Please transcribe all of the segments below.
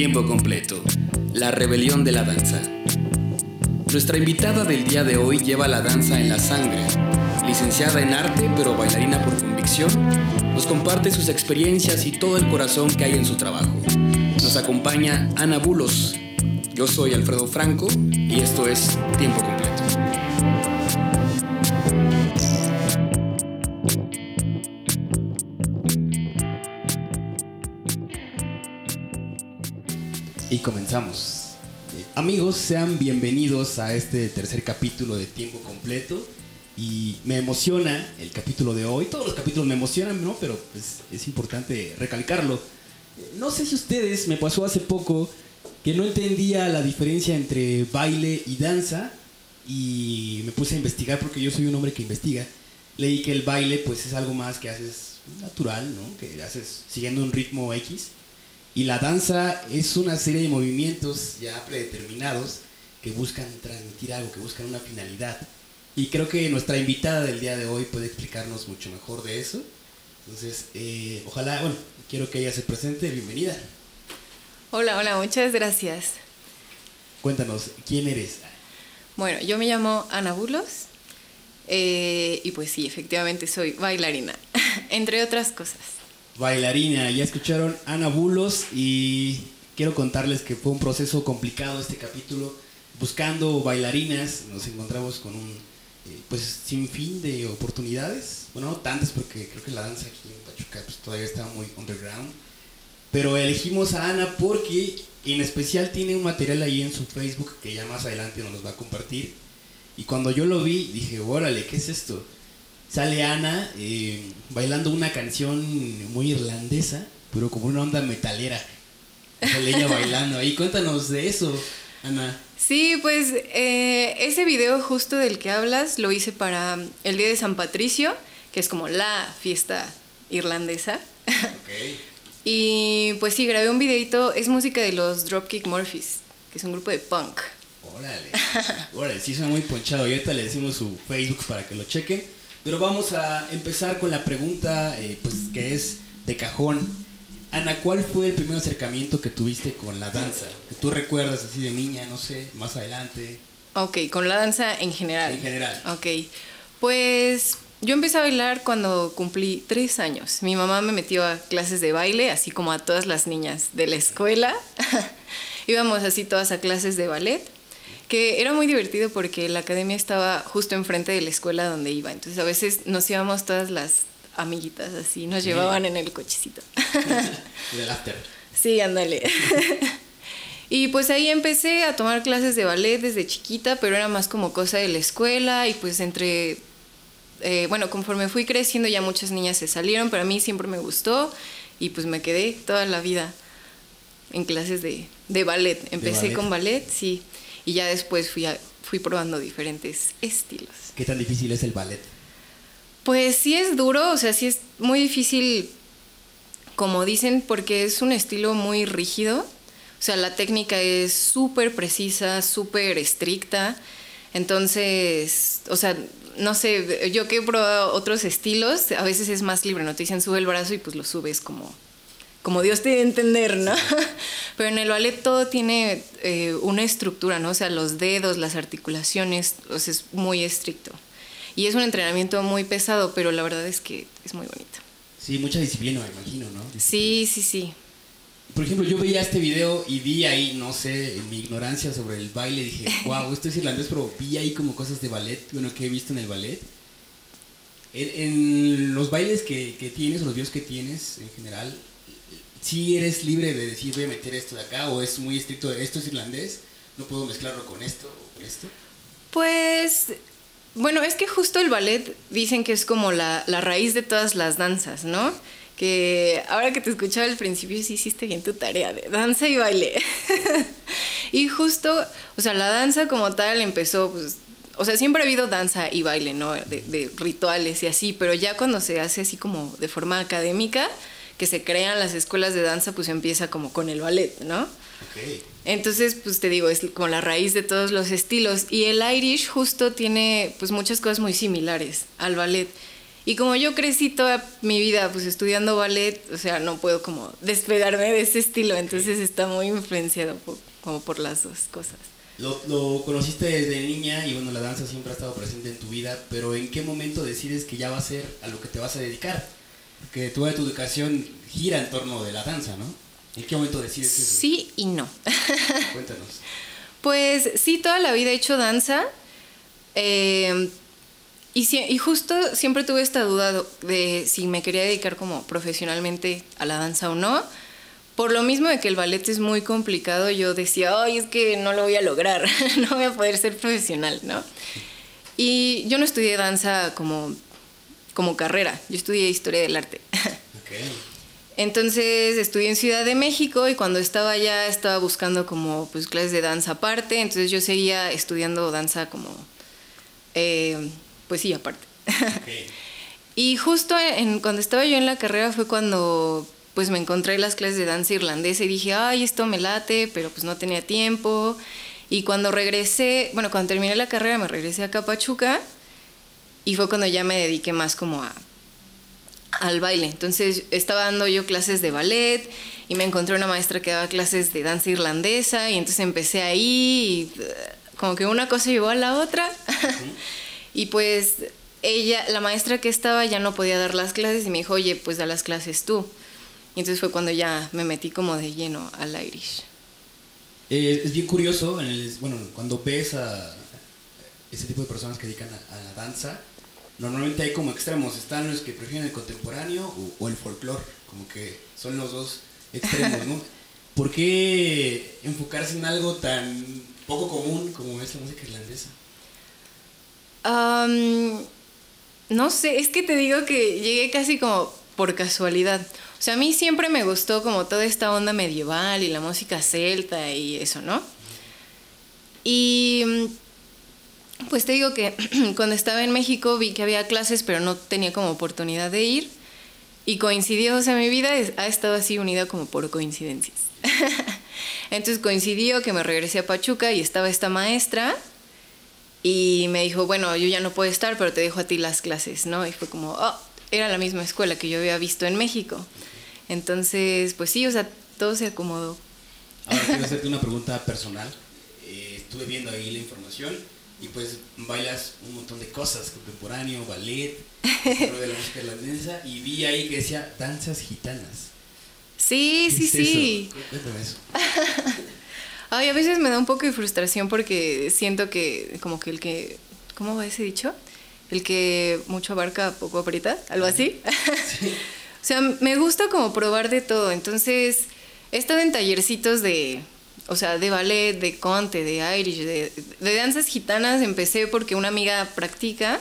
Tiempo completo. La rebelión de la danza. Nuestra invitada del día de hoy lleva la danza en la sangre. Licenciada en arte, pero bailarina por convicción, nos comparte sus experiencias y todo el corazón que hay en su trabajo. Nos acompaña Ana Bulos. Yo soy Alfredo Franco y esto es Tiempo completo. Comenzamos. Amigos, sean bienvenidos a este tercer capítulo de Tiempo Completo. Y me emociona el capítulo de hoy. Todos los capítulos me emocionan, ¿no? Pero pues, es importante recalcarlo. No sé si ustedes, me pasó hace poco que no entendía la diferencia entre baile y danza. Y me puse a investigar porque yo soy un hombre que investiga. Leí que el baile pues es algo más que haces natural, ¿no? Que haces siguiendo un ritmo X. Y la danza es una serie de movimientos ya predeterminados que buscan transmitir algo, que buscan una finalidad. Y creo que nuestra invitada del día de hoy puede explicarnos mucho mejor de eso. Entonces, eh, ojalá, bueno, quiero que ella se presente. Bienvenida. Hola, hola, muchas gracias. Cuéntanos, ¿quién eres? Bueno, yo me llamo Ana Bulos eh, y pues sí, efectivamente soy bailarina, entre otras cosas. Bailarina, ya escucharon Ana Bulos y quiero contarles que fue un proceso complicado este capítulo. Buscando bailarinas, nos encontramos con un eh, pues sinfín de oportunidades. Bueno, no tantas porque creo que la danza aquí en Pachuca pues, todavía está muy underground. Pero elegimos a Ana porque en especial tiene un material ahí en su Facebook que ya más adelante nos los va a compartir. Y cuando yo lo vi, dije, órale, ¿qué es esto? Sale Ana eh, bailando una canción muy irlandesa, pero como una onda metalera. Sale ella bailando ahí. Cuéntanos de eso, Ana. Sí, pues eh, ese video justo del que hablas lo hice para el Día de San Patricio, que es como la fiesta irlandesa. Ok. Y pues sí, grabé un videito, es música de los Dropkick Murphys, que es un grupo de punk. Órale. Órale, sí suena muy ponchado. Y ahorita le decimos su Facebook para que lo chequen. Pero vamos a empezar con la pregunta, eh, pues que es de cajón. Ana, ¿cuál fue el primer acercamiento que tuviste con la danza? Que tú recuerdas así de niña, no sé, más adelante. Ok, con la danza en general. En general. Ok, pues yo empecé a bailar cuando cumplí tres años. Mi mamá me metió a clases de baile, así como a todas las niñas de la escuela. Íbamos así todas a clases de ballet, que era muy divertido porque la academia estaba justo enfrente de la escuela donde iba. Entonces a veces nos íbamos todas las amiguitas así, nos llevaban en el cochecito. Del after. Sí, ándale. y pues ahí empecé a tomar clases de ballet desde chiquita, pero era más como cosa de la escuela y pues entre, eh, bueno, conforme fui creciendo ya muchas niñas se salieron, pero a mí siempre me gustó y pues me quedé toda la vida en clases de, de ballet. Empecé ballet. con ballet, sí, y ya después fui, a- fui probando diferentes estilos. ¿Qué tan difícil es el ballet? Pues sí es duro, o sea, sí es muy difícil, como dicen, porque es un estilo muy rígido. O sea, la técnica es súper precisa, súper estricta. Entonces, o sea, no sé, yo que he probado otros estilos, a veces es más libre, ¿no? Te dicen sube el brazo y pues lo subes como, como Dios te a entender, ¿no? Pero en el ballet todo tiene eh, una estructura, ¿no? O sea, los dedos, las articulaciones, o sea, es muy estricto. Y es un entrenamiento muy pesado, pero la verdad es que es muy bonito. Sí, mucha disciplina, me imagino, ¿no? Sí, sí, sí. Por ejemplo, yo veía este video y vi ahí, no sé, en mi ignorancia sobre el baile, dije, wow, esto es irlandés, pero vi ahí como cosas de ballet, bueno, que he visto en el ballet. En, en los bailes que, que tienes, o los videos que tienes en general, si eres libre de decir, voy a meter esto de acá, o es muy estricto, esto es irlandés, no puedo mezclarlo con esto o con esto. Pues, bueno, es que justo el ballet dicen que es como la, la raíz de todas las danzas, ¿no? Que ahora que te escuchaba al principio, sí hiciste bien tu tarea de danza y baile. y justo, o sea, la danza como tal empezó, pues, o sea, siempre ha habido danza y baile, ¿no? De, de rituales y así, pero ya cuando se hace así como de forma académica, que se crean las escuelas de danza, pues empieza como con el ballet, ¿no? Ok. Entonces, pues te digo, es como la raíz de todos los estilos. Y el Irish justo tiene pues muchas cosas muy similares al ballet. Y como yo crecí toda mi vida pues estudiando ballet, o sea, no puedo como despegarme de ese estilo, entonces está muy influenciado como por las dos cosas. Lo, lo, conociste desde niña y bueno, la danza siempre ha estado presente en tu vida, pero ¿en qué momento decides que ya va a ser a lo que te vas a dedicar? Porque toda tu educación gira en torno de la danza, ¿no? ¿En qué momento decides eso? Sí y no. Cuéntanos. Pues sí, toda la vida he hecho danza. Eh, y, y, justo siempre tuve esta duda de si me quería dedicar como profesionalmente a la danza o no. Por lo mismo de que el ballet es muy complicado, yo decía, ay, es que no lo voy a lograr, no voy a poder ser profesional, ¿no? Y yo no estudié danza como, como carrera, yo estudié historia del arte. Okay. Entonces estudié en Ciudad de México y cuando estaba allá estaba buscando como pues clases de danza aparte, entonces yo seguía estudiando danza como, eh, pues sí, aparte. Okay. y justo en, cuando estaba yo en la carrera fue cuando pues me encontré las clases de danza irlandesa y dije, ay, esto me late, pero pues no tenía tiempo. Y cuando regresé, bueno, cuando terminé la carrera me regresé a Capachuca y fue cuando ya me dediqué más como a, al baile. Entonces estaba dando yo clases de ballet y me encontré una maestra que daba clases de danza irlandesa y entonces empecé ahí y uh, como que una cosa llevó a la otra. y pues ella, la maestra que estaba ya no podía dar las clases y me dijo, oye, pues da las clases tú. Y entonces fue cuando ya me metí como de lleno al Irish. Eh, es bien curioso, bueno, cuando ves a ese tipo de personas que dedican a, la danza, normalmente hay como extremos. Están los que prefieren el contemporáneo o, el folclore, como que son los dos extremos, ¿no? ¿Por qué enfocarse en algo tan poco común como es la música irlandesa? no sé, es que te digo que llegué casi como por casualidad. O sea, a mí siempre me gustó como toda esta onda medieval y la música celta y eso, ¿no? Y pues te digo que cuando estaba en México vi que había clases, pero no tenía como oportunidad de ir. Y coincidió, o sea, mi vida ha estado así unida como por coincidencias. Entonces coincidió que me regresé a Pachuca y estaba esta maestra y me dijo, bueno, yo ya no puedo estar, pero te dejo a ti las clases, ¿no? Y fue como, oh, era la misma escuela que yo había visto en México. Entonces, pues sí, o sea, todo se acomodó. Ahora quiero hacerte una pregunta personal. Eh, estuve viendo ahí la información y pues bailas un montón de cosas, contemporáneo, ballet, de la música irlandesa y vi ahí que decía danzas gitanas. Sí, sí, sí. Cuéntame eso. Ay, a veces me da un poco de frustración porque siento que como que el que, ¿cómo va ese dicho? El que mucho abarca, poco aprieta, algo así. Sí. O sea, me gusta como probar de todo. Entonces, he estado en tallercitos de, o sea, de ballet, de conte, de Irish, de, danzas gitanas. Empecé porque una amiga practica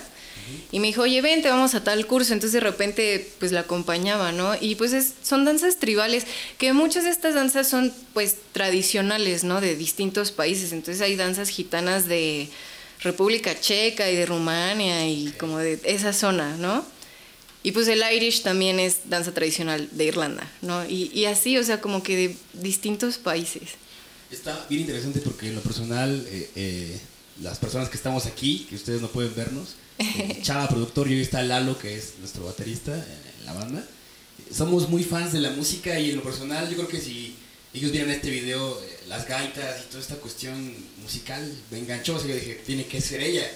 y me dijo, oye, vente, vamos a tal curso. Entonces de repente, pues la acompañaba, ¿no? Y pues son danzas tribales, que muchas de estas danzas son pues tradicionales, ¿no? De distintos países. Entonces hay danzas gitanas de República Checa y de Rumania y como de esa zona, ¿no? Y pues el Irish también es danza tradicional de Irlanda, ¿no? Y, y, así, o sea, como que de distintos países. Está bien interesante porque en lo personal, eh, eh, las personas que estamos aquí, que ustedes no pueden vernos, eh, Chava, productor, y hoy está Lalo, que es nuestro baterista en la banda, somos muy fans de la música y en lo personal yo creo que si ellos vieran este video, las gaitas y toda esta cuestión musical, me enganchó, así que dije, tiene que ser ella,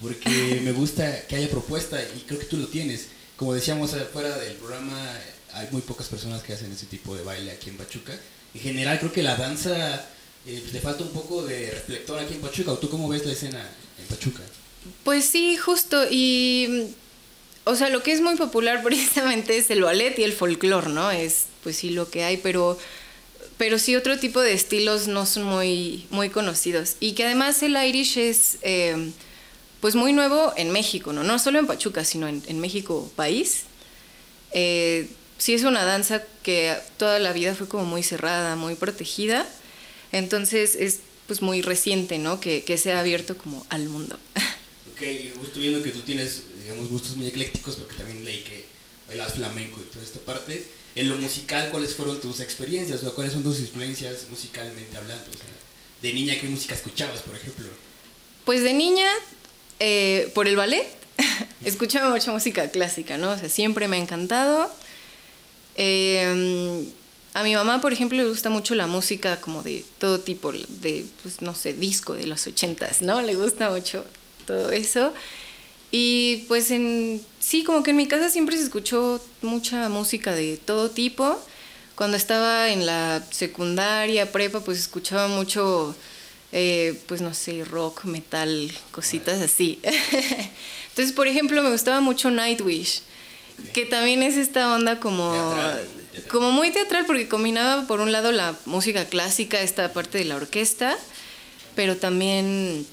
porque me gusta que haya propuesta y creo que tú lo tienes como decíamos fuera del programa, hay muy pocas personas que hacen ese tipo de baile aquí en Pachuca. En general creo que la danza eh, le falta un poco de reflector aquí en Pachuca. ¿O tú cómo ves la escena en Pachuca? Pues sí, justo. Y, o sea, lo que es muy popular precisamente es el ballet y el folclore, ¿no? Es, pues sí, lo que hay, pero, pero sí otro tipo de estilos no son muy, muy conocidos. Y que además el Irish es... Eh, pues muy nuevo en México, ¿no? No solo en Pachuca, sino en, México país. Eh, sí es una danza que toda la vida fue como muy cerrada, muy protegida. Entonces es pues muy reciente, ¿no? Que, que se ha abierto como al mundo. Ok, estoy viendo que tú tienes, digamos, gustos muy eclécticos, porque también leí que bailas flamenco y toda esta parte. En lo musical, ¿cuáles fueron tus experiencias? O ¿Cuáles son tus influencias musicalmente hablando? de niña, ¿qué música escuchabas, por ejemplo? Pues de niña eh, por el ballet. escuchaba mucha música clásica, ¿no? O sea, siempre me ha encantado. Eh, a mi mamá, por ejemplo, le gusta mucho la música como de todo tipo, de, pues, no sé, disco de los ochentas, ¿no? Le gusta mucho todo eso. Y pues en, sí, como que en mi casa siempre se escuchó mucha música de todo tipo. Cuando estaba en la secundaria, prepa, pues escuchaba mucho, eh, pues no sé, rock, metal, cositas así. Entonces, por ejemplo, me gustaba mucho Nightwish, que también es esta onda como como muy teatral porque combinaba por un lado la música clásica, esta parte de la orquesta, pero también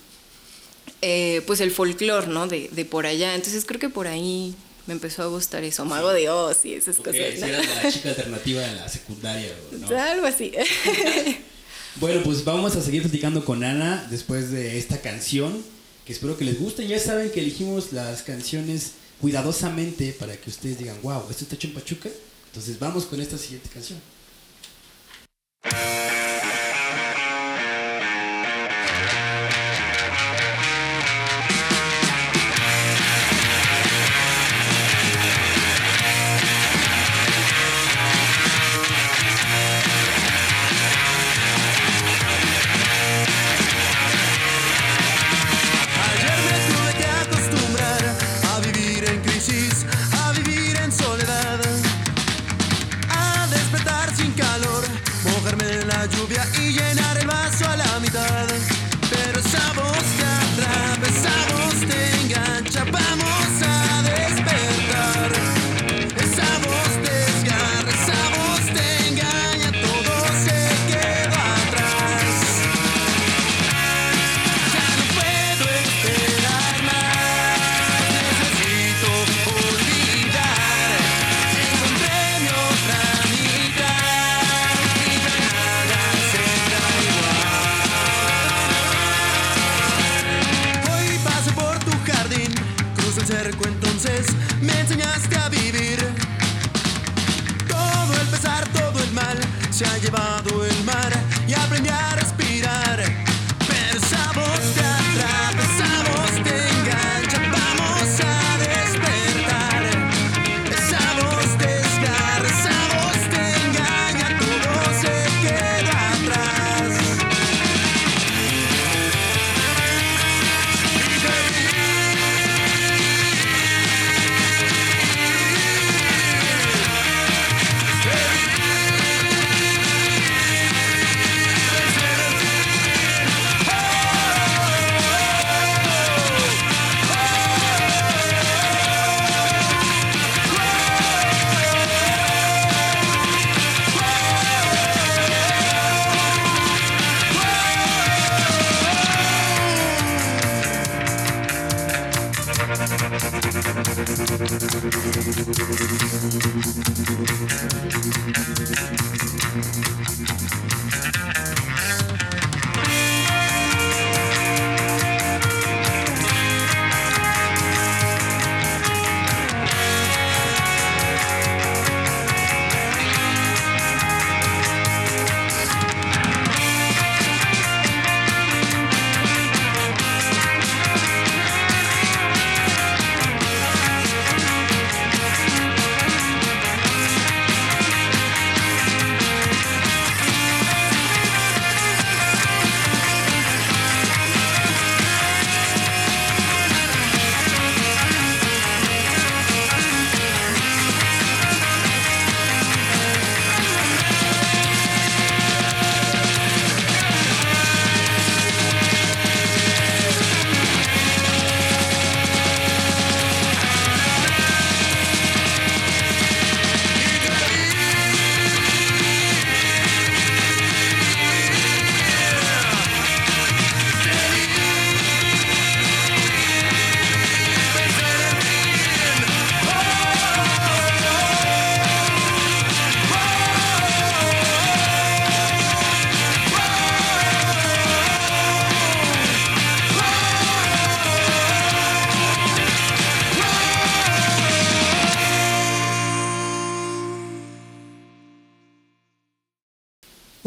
eh, pues el folclore, ¿no? De, de, por allá. Entonces creo que por ahí me empezó a gustar eso, Mago de Oz y esas cosas. ¿no? la chica alternativa de la secundaria. ¿no? Algo así. bueno, pues vamos a seguir platicando con Ana después de esta canción, que espero que les guste. Ya saben que elegimos las canciones cuidadosamente para que ustedes digan, wow, esto está hecho en Pachuca. Entonces vamos con esta siguiente canción.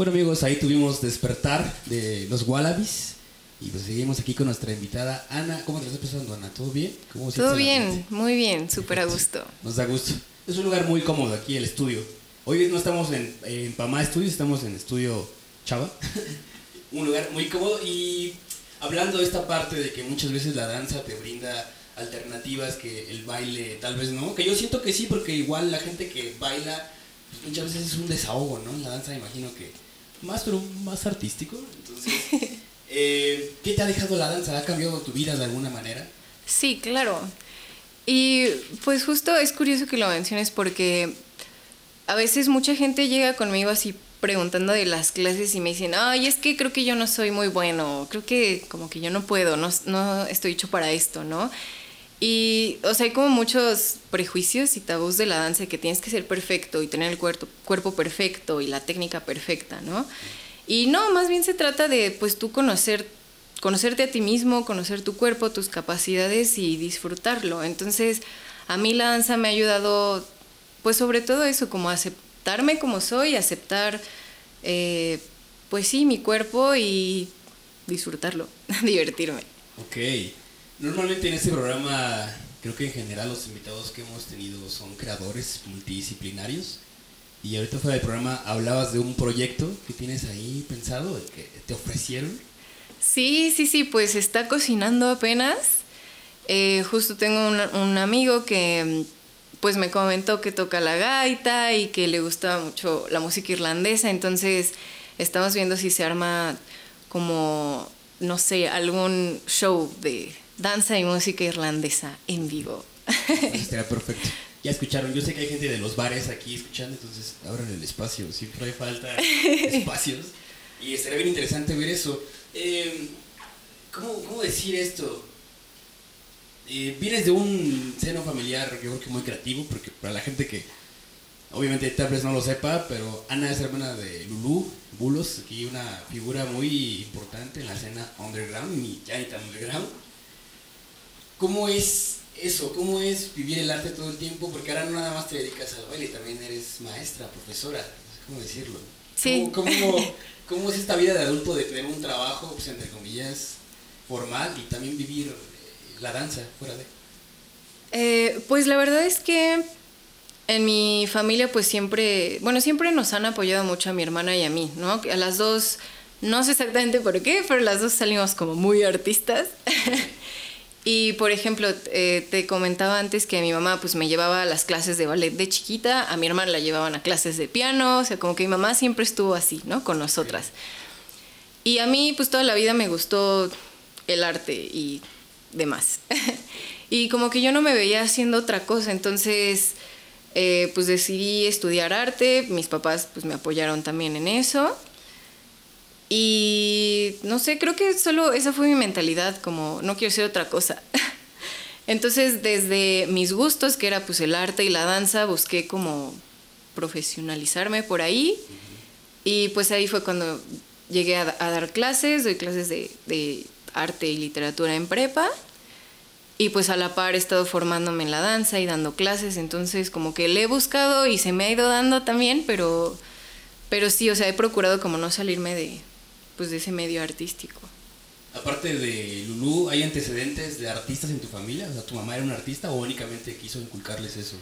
Bueno amigos, ahí tuvimos Despertar de los Wallabies. Y pues seguimos aquí con nuestra invitada Ana. ¿Cómo te estás pasando, Ana? ¿Todo bien? ¿Cómo Todo bien, muy bien, súper a gusto. Nos da gusto. Es un lugar muy cómodo aquí, el estudio. Hoy no estamos en, en Pamá Studios, estamos en Estudio Chava. un lugar muy cómodo y hablando de esta parte de que muchas veces la danza te brinda alternativas que el baile tal vez no, que yo siento que sí, porque igual la gente que baila pues, muchas veces es un desahogo, ¿no? La danza imagino que más, pero más artístico. Entonces, eh, ¿qué te ha dejado la danza? ¿Ha cambiado tu vida de alguna manera? Sí, claro. Y pues justo es curioso que lo menciones porque a veces mucha gente llega conmigo así preguntando de las clases y me dicen, ay, es que creo que yo no soy muy bueno, creo que como que yo no puedo, no, no estoy hecho para esto, ¿no? Y, o sea, hay como muchos prejuicios y tabús de la danza que tienes que ser perfecto y tener el cuerpo, cuerpo perfecto y la técnica perfecta, ¿no? Y no, más bien se trata de, pues, tú conocer, conocerte a ti mismo, conocer tu cuerpo, tus capacidades y disfrutarlo. Entonces, a mí la danza me ha ayudado, pues, sobre todo eso, como aceptarme como soy, aceptar, eh, pues sí, mi cuerpo y disfrutarlo, divertirme. Ok. Normalmente en este programa, creo que en general los invitados que hemos tenido son creadores multidisciplinarios. Y ahorita fuera del programa hablabas de un proyecto que tienes ahí pensado, que te ofrecieron. Sí, sí, sí, pues está cocinando apenas. Eh, justo tengo un, un, amigo que pues me comentó que toca la gaita y que le gusta mucho la música irlandesa, entonces estamos viendo si se arma como, no sé, algún show de, danza y música irlandesa en vivo. Estaría perfecto. Ya escucharon, yo sé que hay gente de los bares aquí escuchando, entonces abran el espacio, siempre hay falta espacios. Y estaría bien interesante ver eso. Eh, ¿cómo, ¿cómo, decir esto? Eh, vienes de un seno familiar, yo creo que muy creativo, porque para la gente que obviamente tal vez no lo sepa, pero Ana es hermana de Lulu Bulos, aquí una figura muy importante en la escena underground y ya ni tan underground. ¿Cómo es eso? ¿Cómo es vivir el arte todo el tiempo? Porque ahora no nada más te dedicas al baile, también eres maestra, profesora, ¿cómo decirlo? Sí. ¿Cómo, es esta vida de adulto de tener un trabajo, pues, entre comillas, formal y también vivir eh, la danza fuera de? Eh, pues la verdad es que en mi familia pues siempre, bueno, siempre nos han apoyado mucho a mi hermana y a mí, ¿no? A las dos, no sé exactamente por qué, pero las dos salimos como muy artistas. Y por ejemplo, eh, te comentaba antes que mi mamá pues me llevaba a las clases de ballet de chiquita, a mi hermana la llevaban a clases de piano, o sea, como que mi mamá siempre estuvo así, ¿no? Con nosotras. Y a mí pues toda la vida me gustó el arte y demás. y como que yo no me veía haciendo otra cosa, entonces eh, pues decidí estudiar arte, mis papás pues me apoyaron también en eso. Y no sé, creo que solo esa fue mi mentalidad, como no quiero ser otra cosa. Entonces, desde mis gustos, que era pues el arte y la danza, busqué como profesionalizarme por ahí. Y pues ahí fue cuando llegué a, dar clases, doy clases de, de, arte y literatura en prepa. Y pues a la par he estado formándome en la danza y dando clases, entonces como que le he buscado y se me ha ido dando también, pero, pero sí, o sea, he procurado como no salirme de, pues de ese medio artístico. Aparte de Lulu, ¿hay antecedentes de artistas en tu familia? O sea, ¿tu mamá era una artista o únicamente quiso inculcarles eso?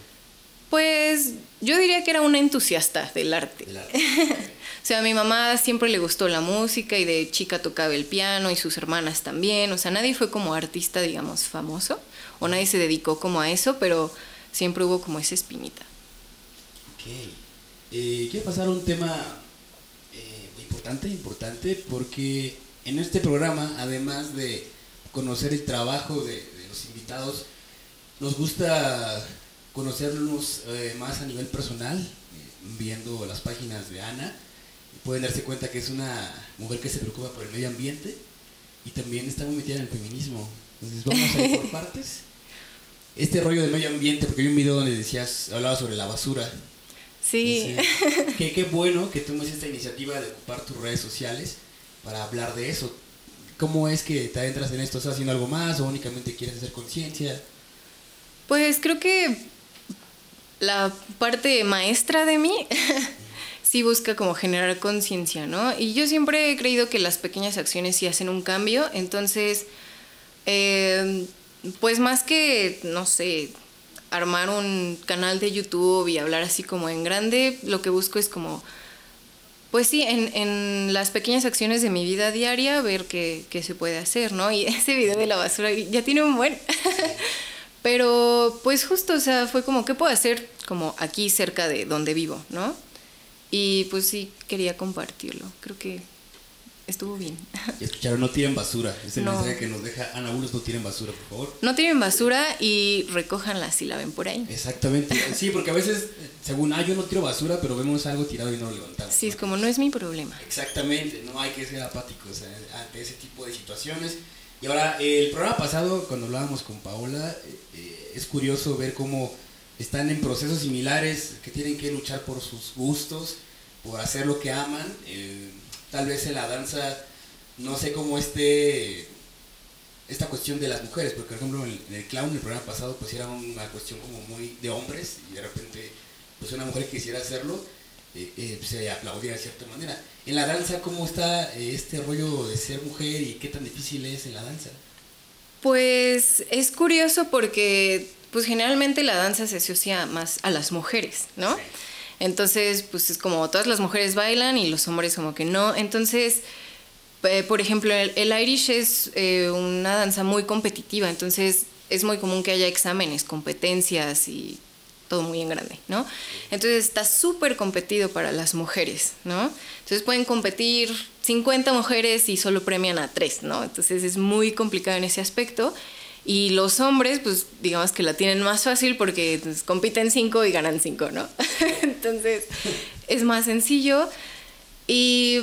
Pues yo diría que era una entusiasta del arte. o sea, a mi mamá siempre le gustó la música y de chica tocaba el piano y sus hermanas también. O sea, nadie fue como artista, digamos, famoso. O nadie se dedicó como a eso, pero siempre hubo como esa espinita. Ok. Eh, quiero pasar a un tema importante, importante, porque en este programa, además de conocer el trabajo de, los invitados, nos gusta conocernos eh, más a nivel personal, eh, viendo las páginas de Ana. Pueden darse cuenta que es una mujer que se preocupa por el medio ambiente y también está muy metida en el feminismo. Entonces vamos a ir por partes. Este rollo del medio ambiente, porque hay un video donde decías, hablaba sobre la basura Sí. qué, bueno que tomes esta iniciativa de ocupar tus redes sociales para hablar de eso. ¿Cómo es que te adentras en esto? ¿Estás haciendo algo más o únicamente quieres hacer conciencia? Pues creo que la parte maestra de mí sí busca como generar conciencia, ¿no? Y yo siempre he creído que las pequeñas acciones sí hacen un cambio, entonces, eh, pues más que, no sé, armar un canal de YouTube y hablar así como en grande, lo que busco es como, pues sí, en, en las pequeñas acciones de mi vida diaria, ver qué, qué, se puede hacer, ¿no? Y ese video de la basura ya tiene un buen... Pero pues justo, o sea, fue como, ¿qué puedo hacer como aquí cerca de donde vivo, ¿no? Y pues sí, quería compartirlo. Creo que estuvo bien. Y escucharon, no tiren basura. Es el no. mensaje que nos deja Ana Bulos, no tiren basura, por favor. No tiren basura y recójanla si la ven por ahí. Exactamente. Sí, porque a veces, según, ah, yo no tiro basura, pero vemos algo tirado y no lo levantamos. Sí, es como, no es mi problema. Exactamente, no hay que ser apáticos ante ese tipo de situaciones. Y ahora, el programa pasado, cuando hablábamos con Paola, eh, es curioso ver cómo están en procesos similares, que tienen que luchar por sus gustos, por hacer lo que aman. Eh, tal vez en la danza, no sé cómo esté esta cuestión de las mujeres, porque por ejemplo en el, clown, el programa pasado, pues era una cuestión como muy de hombres, y de repente, pues una mujer quisiera hacerlo, eh, eh, se aplaudía de cierta manera. En la danza, ¿cómo está eh, este rollo de ser mujer y qué tan difícil es en la danza? Pues es curioso porque pues generalmente la danza se asocia más a las mujeres, ¿no? Sí. Entonces, pues es como todas las mujeres bailan y los hombres como que no. Entonces, eh, por ejemplo, el, el Irish es eh, una danza muy competitiva, entonces es muy común que haya exámenes, competencias y todo muy en grande, ¿no? Entonces está súper competido para las mujeres, ¿no? Entonces pueden competir 50 mujeres y solo premian a 3, ¿no? Entonces es muy complicado en ese aspecto. Y los hombres, pues digamos que la tienen más fácil porque pues, compiten cinco y ganan cinco, ¿no? Entonces es más sencillo. Y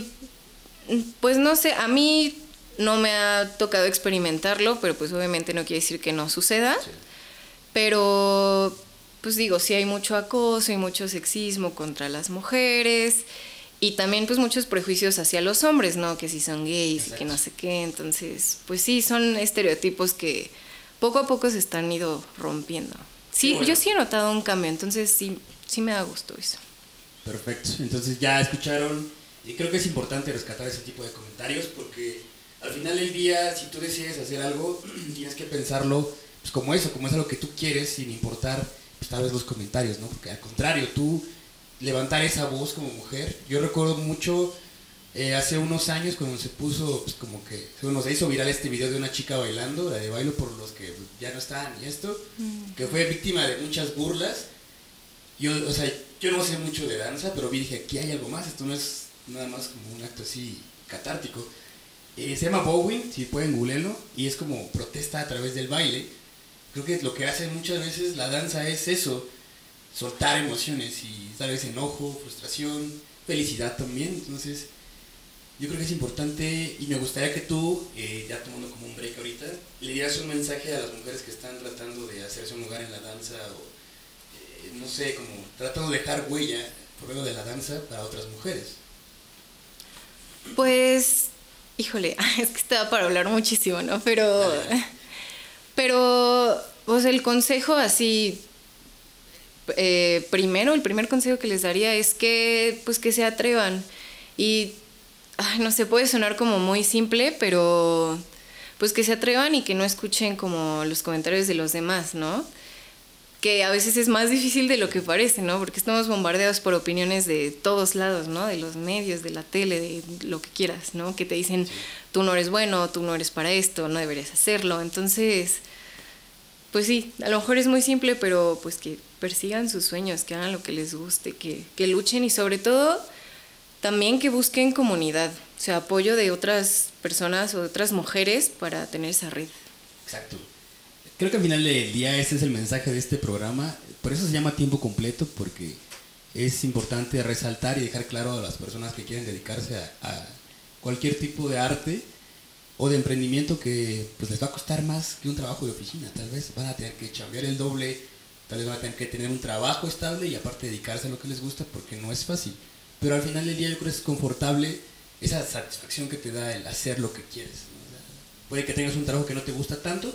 pues no sé, a mí no me ha tocado experimentarlo, pero pues obviamente no quiere decir que no suceda. Sí. Pero pues digo, sí hay mucho acoso y mucho sexismo contra las mujeres. Y también pues muchos prejuicios hacia los hombres, ¿no? Que si son gays Exacto. y que no sé qué. Entonces, pues sí, son estereotipos que poco a poco se están ido rompiendo. Sí, bueno. yo sí he notado un cambio, entonces sí, sí me da gusto eso. Perfecto, entonces ya escucharon y creo que es importante rescatar ese tipo de comentarios porque al final del día, si tú decides hacer algo, tienes que pensarlo pues, como eso, como es algo que tú quieres sin importar pues, tal vez los comentarios, ¿no? Porque al contrario, tú levantar esa voz como mujer, yo recuerdo mucho eh, hace unos años cuando se puso, pues como que bueno, se hizo viral este video de una chica bailando, la de bailo por los que ya no están y esto, mm. que fue víctima de muchas burlas. Yo, o sea, yo no sé mucho de danza, pero vi dije, aquí hay algo más, esto no es nada más como un acto así catártico. Eh, se llama Bowen, si pueden googlearlo, y es como protesta a través del baile. Creo que lo que hace muchas veces la danza es eso, soltar emociones y tal vez enojo, frustración, felicidad también. Entonces, yo creo que es importante y me gustaría que tú, eh, ya tomando como un break ahorita, le dieras un mensaje a las mujeres que están tratando de hacerse un lugar en la danza o, eh, no sé, como tratando de dejar huella por medio de la danza para otras mujeres. Pues, híjole, es que estaba para hablar muchísimo, ¿no? Pero, pero, pues el consejo así, eh, primero, el primer consejo que les daría es que, pues que se atrevan y ay, no sé, puede sonar como muy simple, pero pues que se atrevan y que no escuchen como los comentarios de los demás, ¿no? Que a veces es más difícil de lo que parece, ¿no? Porque estamos bombardeados por opiniones de todos lados, ¿no? De los medios, de la tele, de lo que quieras, ¿no? Que te dicen, tú no eres bueno, tú no eres para esto, no deberías hacerlo. Entonces, pues sí, a lo mejor es muy simple, pero pues que persigan sus sueños, que hagan lo que les guste, que, que luchen y sobre todo también que busquen comunidad, o sea, apoyo de otras personas o de otras mujeres para tener esa red. Exacto. Creo que al final del día ese es el mensaje de este programa. Por eso se llama tiempo completo, porque es importante resaltar y dejar claro a las personas que quieren dedicarse a, cualquier tipo de arte o de emprendimiento que pues les va a costar más que un trabajo de oficina. Tal vez van a tener que chambear el doble, tal vez van a tener que tener un trabajo estable y aparte dedicarse a lo que les gusta porque no es fácil. Pero al final del día yo creo que es confortable esa satisfacción que te da el hacer lo que quieres. ¿no? puede que tengas un trabajo que no te gusta tanto,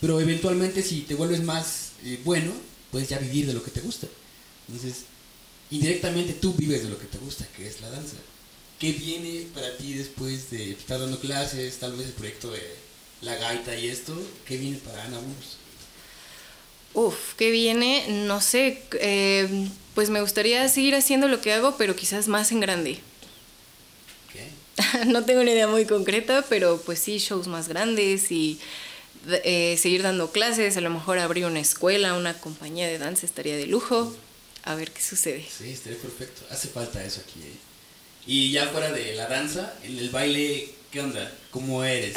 pero eventualmente si te vuelves más eh, bueno, puedes ya vivir de lo que te gusta. Entonces, indirectamente tú vives de lo que te gusta, que es la danza. ¿Qué viene para ti después de estar dando clases, tal vez el proyecto de la gaita y esto? ¿Qué viene para Ana Bus? Uf, ¿qué viene? No sé. Eh, pues me gustaría seguir haciendo lo que hago, pero quizás más en grande. ¿Qué? no tengo una idea muy concreta, pero pues sí, shows más grandes y eh, seguir dando clases, a lo mejor abrir una escuela, una compañía de danza estaría de lujo. A ver qué sucede. Sí, estaría perfecto. Hace falta eso aquí. ¿eh? Y ya fuera de la danza, en el baile, ¿qué onda? ¿Cómo eres?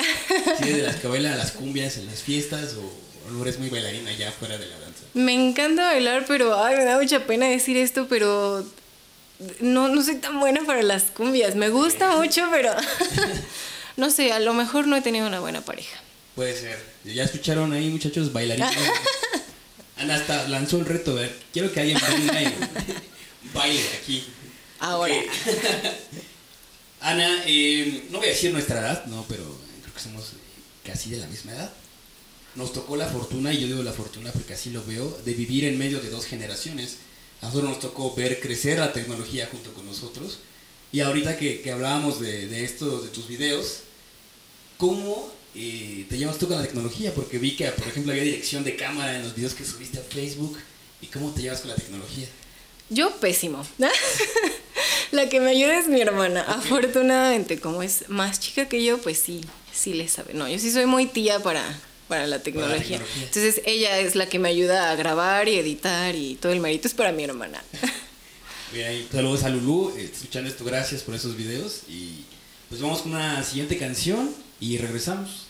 ¿Si eres de las que bailan las cumbias en las fiestas o, no eres muy bailarina ya fuera de la danza? Me encanta bailar, pero ay, me da mucha pena decir esto, pero no, no soy tan buena para las cumbias. Me gusta mucho, pero no sé, a lo mejor no he tenido una buena pareja. Puede ser. Ya escucharon ahí, muchachos, bailarines. Ana hasta lanzó el reto, ver, quiero que alguien baile, baile aquí. Ahora. Ana, eh, no voy a decir nuestra edad, no, pero creo que somos casi de la misma edad. Nos tocó la fortuna, y yo digo la fortuna porque así lo veo, de vivir en medio de dos generaciones. A nosotros nos tocó ver crecer la tecnología junto con nosotros. Y ahorita que, que hablábamos de, de esto, de tus videos, ¿cómo eh, te llevas tú con la tecnología? Porque vi que, por ejemplo, había dirección de cámara en los videos que subiste a Facebook. ¿Y cómo te llevas con la tecnología? Yo pésimo. la que me ayuda es mi hermana. Afortunadamente, como es más chica que yo, pues sí, sí le sabe. No, yo sí soy muy tía para, para la tecnología. Entonces ella es la que me ayuda a grabar y editar y todo el mérito es para mi hermana. Bien, saludos a Lulu, eh, escuchando esto, gracias por esos videos y pues vamos con una siguiente canción y regresamos.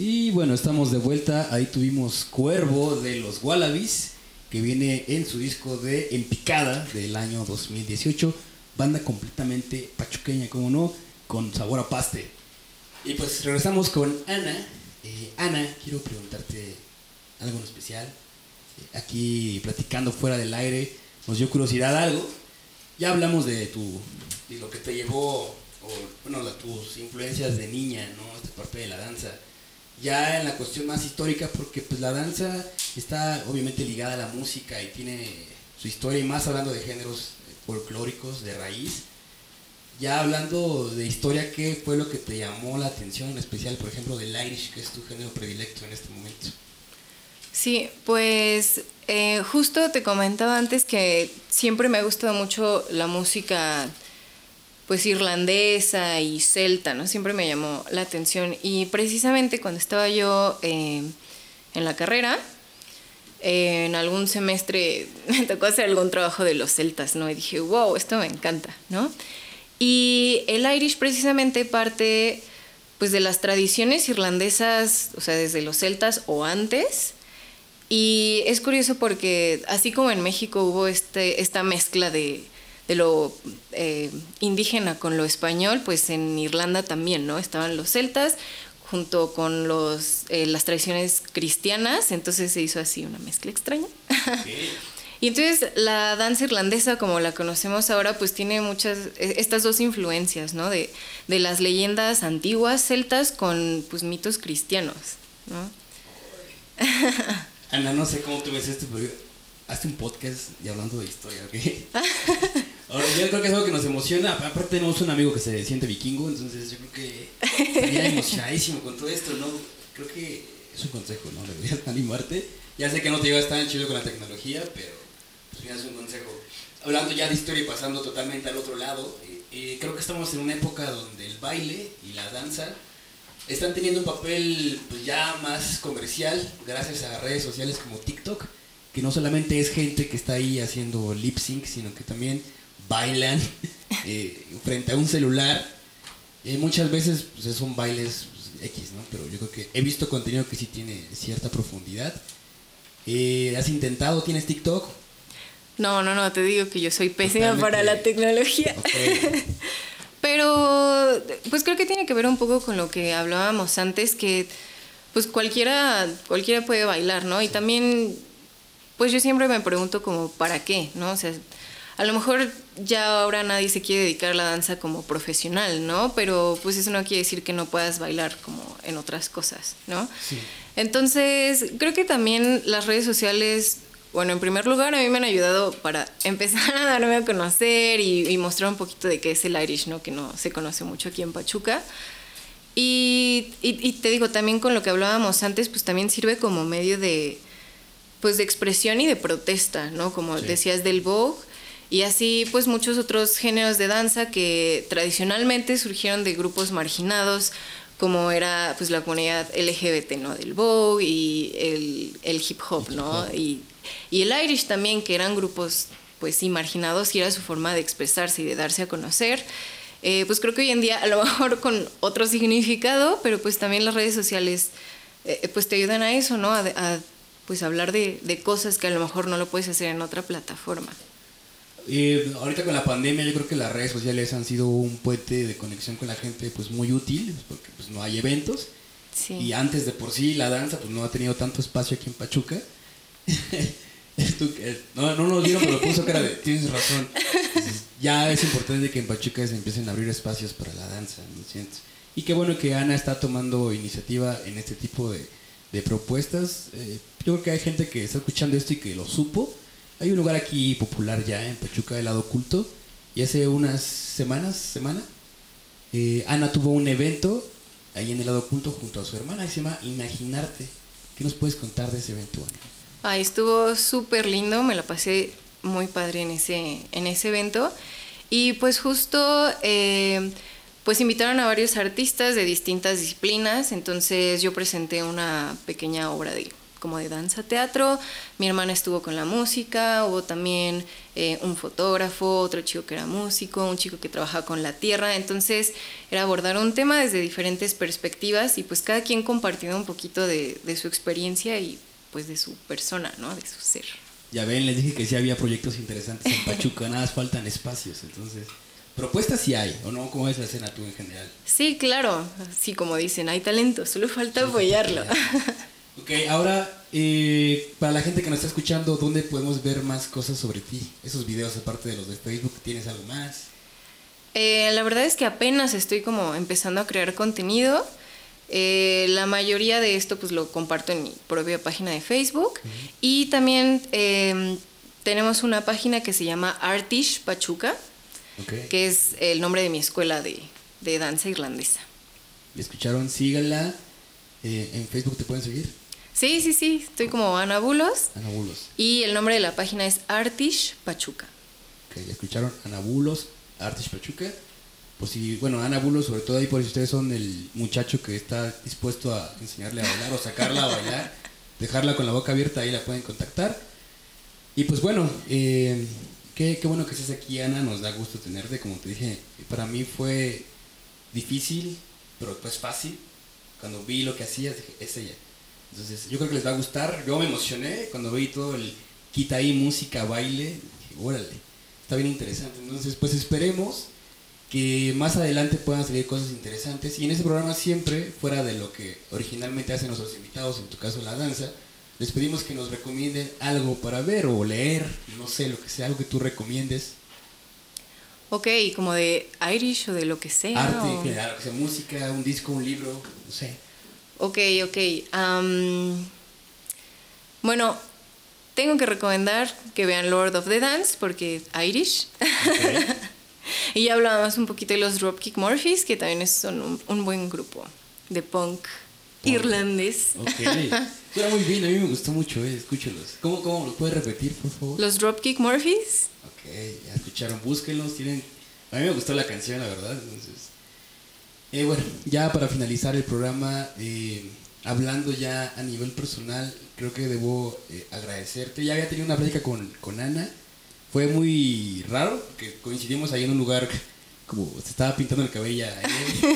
Estamos de vuelta. Ahí tuvimos Cuervo de los Wallabies, que viene en su disco de En Picada del año 2018. Banda completamente pachuqueña, como no, con sabor a paste. Y pues regresamos con Ana. Eh, Ana, quiero preguntarte algo en especial. Eh, aquí platicando fuera del aire, nos dio curiosidad algo. ya hablamos de tu, de lo que te llevó, o bueno, tus influencias de niña, ¿no? Esta parte de la danza. Ya en la cuestión más histórica, porque pues la danza está obviamente ligada a la música y tiene su historia, y más hablando de géneros folclóricos de raíz. Ya hablando de historia, ¿qué fue lo que te llamó la atención, en especial, por ejemplo, del Irish, que es tu género predilecto en este momento? Sí, pues eh, justo te comentaba antes que siempre me ha gustado mucho la música pues irlandesa y celta, ¿no? Siempre me llamó la atención. Y precisamente cuando estaba yo eh, en la carrera, en algún semestre me tocó hacer algún trabajo de los celtas, ¿no? Y dije, wow, esto me encanta, ¿no? Y el Irish precisamente parte pues de las tradiciones irlandesas, o sea, desde los celtas o antes, y es curioso porque así como en México hubo este, esta mezcla de, lo eh, indígena con lo español, pues en Irlanda también, ¿no? Estaban los celtas junto con los, eh, las tradiciones cristianas, entonces se hizo así una mezcla extraña. y entonces la danza irlandesa, como la conocemos ahora, pues tiene muchas, e, estas dos influencias, ¿no? De, de las leyendas antiguas celtas con pues mitos cristianos, ¿no? Ana, no sé cómo tú ves esto, pero hazte un podcast y hablando de historia, ¿ok? Ahora, yo creo que es algo que nos emociona. Aparte tenemos un amigo que se siente vikingo, entonces yo creo que estaría emocionadísimo con todo esto, ¿no? Creo que es un consejo, ¿no? Deberías animarte. Ya sé que no te llevas tan chido con la tecnología, pero pues mira, es un consejo. Hablando ya de historia y pasando totalmente al otro lado, eh, eh, creo que estamos en una época donde el baile y la danza están teniendo un papel pues, ya más comercial gracias a redes sociales como TikTok, que no solamente es gente que está ahí haciendo lip sync, sino que también bailan eh, frente a un celular. Y muchas veces pues, son bailes pues, X, ¿no? Pero yo creo que he visto contenido que sí tiene cierta profundidad. Eh, ¿Has intentado? ¿Tienes TikTok? No, no, no, te digo que yo soy pésima para la tecnología. Pero pues creo que tiene que ver un poco con lo que hablábamos antes, que pues cualquiera, cualquiera puede bailar, ¿no? Y también, pues yo siempre me pregunto como, ¿para qué? ¿No? O sea, a lo mejor ya ahora nadie se quiere dedicar a la danza como profesional, ¿no? Pero pues eso no quiere decir que no puedas bailar como en otras cosas, ¿no? Sí. Entonces, creo que también las redes sociales bueno, en primer lugar, a mí me han ayudado para empezar a darme a conocer y, mostrar un poquito de qué es el Irish, ¿no? Que no se conoce mucho aquí en Pachuca. Y, y, te digo, también con lo que hablábamos antes, pues también sirve como medio de, pues de expresión y de protesta, ¿no? Como decías del Vogue. Y así, pues muchos otros géneros de danza que tradicionalmente surgieron de grupos marginados, como era pues la comunidad LGBT, ¿no? Del Vogue y el, el hip hop, ¿no? Y y el Irish también, que eran grupos pues marginados y era su forma de expresarse y de darse a conocer. Eh, pues creo que hoy en día a lo mejor con otro significado, pero pues también las redes sociales eh, pues te ayudan a eso, ¿no? A, pues hablar de, de, cosas que a lo mejor no lo puedes hacer en otra plataforma. Y ahorita con la pandemia yo creo que las redes sociales han sido un puente de conexión con la gente pues muy útil, porque pues no hay eventos. Y antes de por sí la danza pues no ha tenido tanto espacio aquí en Pachuca. no, no nos dieron, pero puso cara de, tienes razón. ya es importante que en Pachuca se empiecen a abrir espacios para la danza, ¿no sientes? Y qué bueno que Ana está tomando iniciativa en este tipo de, de propuestas. Eh, yo creo que hay gente que está escuchando esto y que lo supo. Hay un lugar aquí popular ya en Pachuca, del lado oculto. Y hace unas semanas, semana, eh, Ana tuvo un evento ahí en el lado oculto junto a su hermana y se llama Imaginarte. ¿Qué nos puedes contar de ese evento, Ana? Ay, estuvo súper lindo, me lo pasé muy padre en ese, en ese evento. Y pues justo, eh, pues invitaron a varios artistas de distintas disciplinas, entonces yo presenté una pequeña obra de como de danza teatro, mi hermana estuvo con la música, hubo también eh, un fotógrafo, otro chico que era músico, un chico que trabajaba con la tierra, entonces era abordar un tema desde diferentes perspectivas y pues cada quien compartiendo un poquito de, de su experiencia y pues de su persona, ¿no? De su ser. Ya ven, les dije que sí había proyectos interesantes en Pachuca, nada más faltan espacios, entonces... Propuestas sí hay, ¿o no? ¿Cómo es la escena tú en general? Sí, claro. Sí, como dicen, hay talento, solo falta apoyarlo. Ok, ahora, eh, para la gente que nos está escuchando, ¿dónde podemos ver más cosas sobre ti? Esos videos, aparte de los de Facebook, ¿tienes algo más? Eh, la verdad es que apenas estoy como empezando a crear contenido. Eh, la mayoría de esto pues lo comparto en mi propia página de Facebook. Y también em, tenemos una página que se llama Artish Pachuca, que es el nombre de mi escuela de, de danza irlandesa. ¿Me escucharon? Síganla. ¿En Facebook te pueden seguir? Sí, sí, sí, estoy como Ana Bulos. Ana Bulos. Y el nombre de la página es Artish Pachuca. Ok, escucharon Ana Bulos, Artish Pachuca. Pues sí, bueno, Ana Bulos, sobre todo ahí por si ustedes son el muchacho que está dispuesto a enseñarle a bailar o sacarla a bailar, dejarla con la boca abierta, ahí la pueden contactar. Y pues bueno, eh, qué, qué bueno que estés aquí, Ana, nos da gusto tenerte. Como te dije, para mí fue difícil, pero pues fácil. Cuando vi lo que hacías, dije, es ella entonces, yo creo que les va a gustar. Yo me emocioné cuando vi todo el quita ahí música, baile. Dije, órale, está bien interesante. Entonces, pues esperemos que más adelante puedan salir cosas interesantes. Y en ese programa siempre, fuera de lo que originalmente hacen nuestros invitados, en tu caso la danza, les pedimos que nos recomienden algo para ver o leer, no sé, lo que sea, algo que tú recomiendes. Ok, como de Irish o de lo que sea. Arte, o... general, que sea música, un disco, un libro, no sé. Ok, ok. bueno, tengo que recomendar que vean Lord of the Dance porque Irish. y ya hablábamos un poquito de los Dropkick Murphys, que también son un, buen grupo de punk, irlandés. Ok. Suena muy bien, a mí me gustó mucho, eh, escúchelos. ¿Cómo, ¿Cómo lo puedes repetir, por favor? Los Dropkick Murphys. Ok, ya escucharon, búsquenlos, tienen... A mí me gustó la canción, la verdad, entonces eh, bueno, ya para finalizar el programa, eh, hablando ya a nivel personal, creo que debo eh, agradecerte. Ya había tenido una plática con, con Ana. Fue muy raro, que coincidimos ahí en un lugar como se estaba pintando el cabello,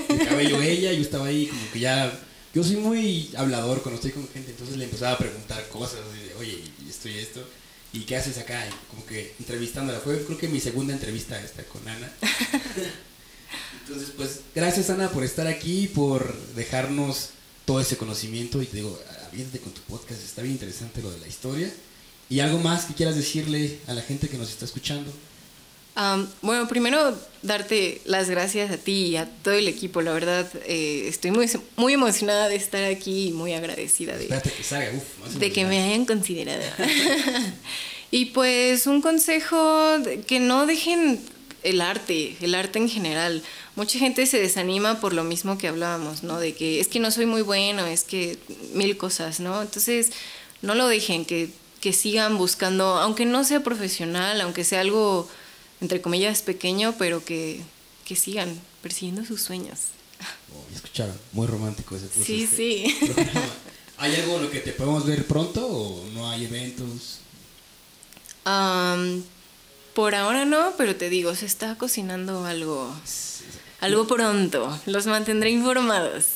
el cabello ella, yo estaba ahí como que ya... Yo soy muy hablador cuando estoy con gente, entonces le empezaba a preguntar cosas, oye, esto y esto, y qué haces acá, como que entrevistándola. Fue creo que mi segunda entrevista esta con Ana. Entonces, pues, gracias Ana por estar aquí, por dejarnos todo ese conocimiento y te digo, aviéntate con tu podcast, está bien interesante lo de la historia. ¿Y algo más que quieras decirle a la gente que nos está escuchando? bueno, primero darte las gracias a ti y a todo el equipo. La verdad, eh, estoy muy, muy emocionada de estar aquí y muy agradecida de, que, de que me hayan considerado. y pues un consejo, que no dejen el arte, el arte en general. Mucha gente se desanima por lo mismo que hablábamos, ¿no? De que es que no soy muy bueno, es que mil cosas, ¿no? Entonces, no lo dejen, que, que sigan buscando, aunque no sea profesional, aunque sea algo, entre comillas, pequeño, pero que, que sigan persiguiendo sus sueños. Oh, escucharon, muy romántico ese curso. Sí, este sí. ¿Hay algo en lo que te podemos ver pronto o no hay eventos? Um, por ahora no, pero te digo, se está cocinando algo, algo pronto. Los mantendré informados.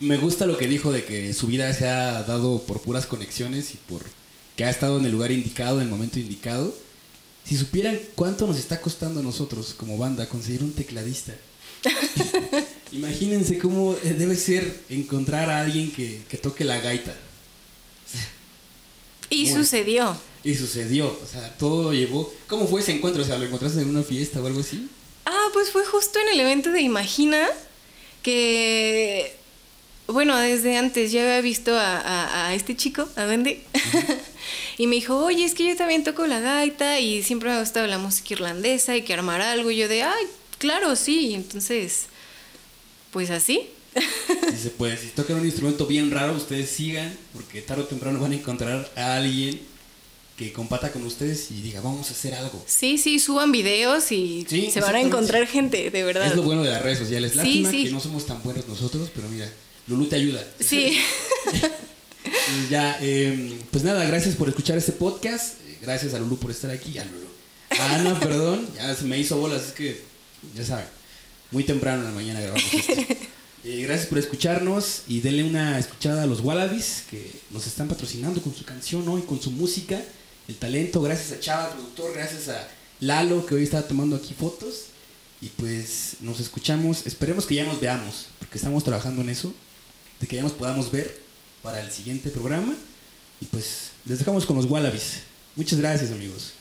Me gusta lo que dijo de que su vida se ha dado por puras conexiones y por que ha estado en el lugar indicado, en el momento indicado. Si supieran cuánto nos está costando a nosotros como banda conseguir un tecladista. Imagínense cómo debe ser encontrar a alguien que, toque la gaita. Y sucedió. Y sucedió, o sea, todo llevó. ¿Cómo fue ese encuentro? O sea, ¿lo encontraste en una fiesta o algo así? Ah, pues fue justo en el evento de Imagina, que, bueno, desde antes ya había visto a, este chico, a Wendy, y me dijo, oye, es que yo también toco la gaita y siempre me ha gustado la música irlandesa y que armar algo. Y yo de, ay, claro, sí. Y entonces, pues así. Dice, pues si tocan un instrumento bien raro, ustedes sigan, porque tarde o temprano van a encontrar a alguien que compata con ustedes y diga, vamos a hacer algo. Sí, sí, suban videos y se van a encontrar gente, de verdad. Es lo bueno de las redes sociales. Lástima que no somos tan buenos nosotros, pero mira, Lulu te ayuda. Sí. ya, em, pues nada, gracias por escuchar este podcast. Gracias a Lulu por estar aquí. A Lulu. Ana, perdón, ya se me hizo bolas, es que, ya saben, muy temprano en la mañana grabamos esto. Eh, gracias por escucharnos y denle una escuchada a los Wallabies que nos están patrocinando con su canción hoy, con su música el talento, gracias a Chava, productor, gracias a Lalo, que hoy está tomando aquí fotos. Y pues nos escuchamos, esperemos que ya nos veamos, porque estamos trabajando en eso, de que ya nos podamos ver para el siguiente programa. Y pues les dejamos con los Wallabies. Muchas gracias amigos.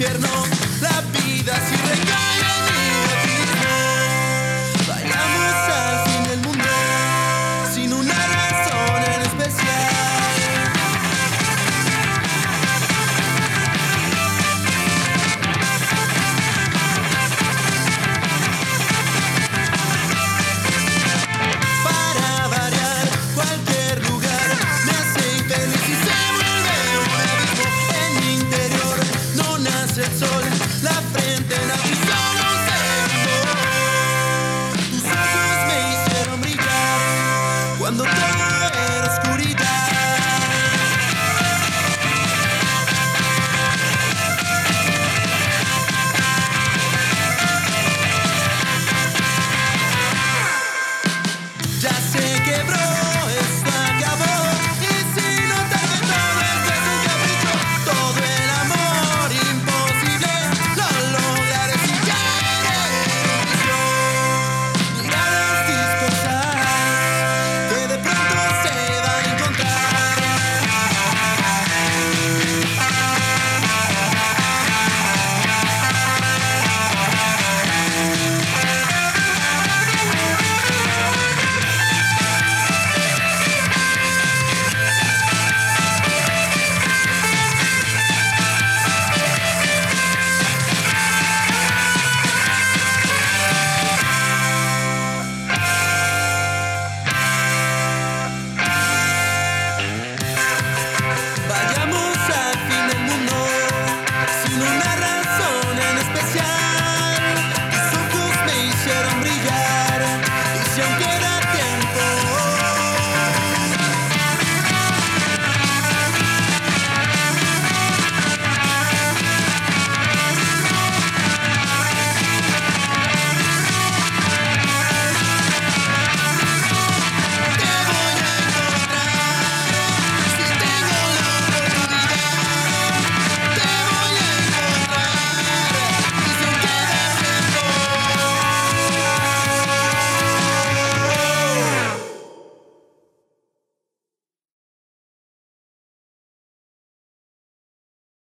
El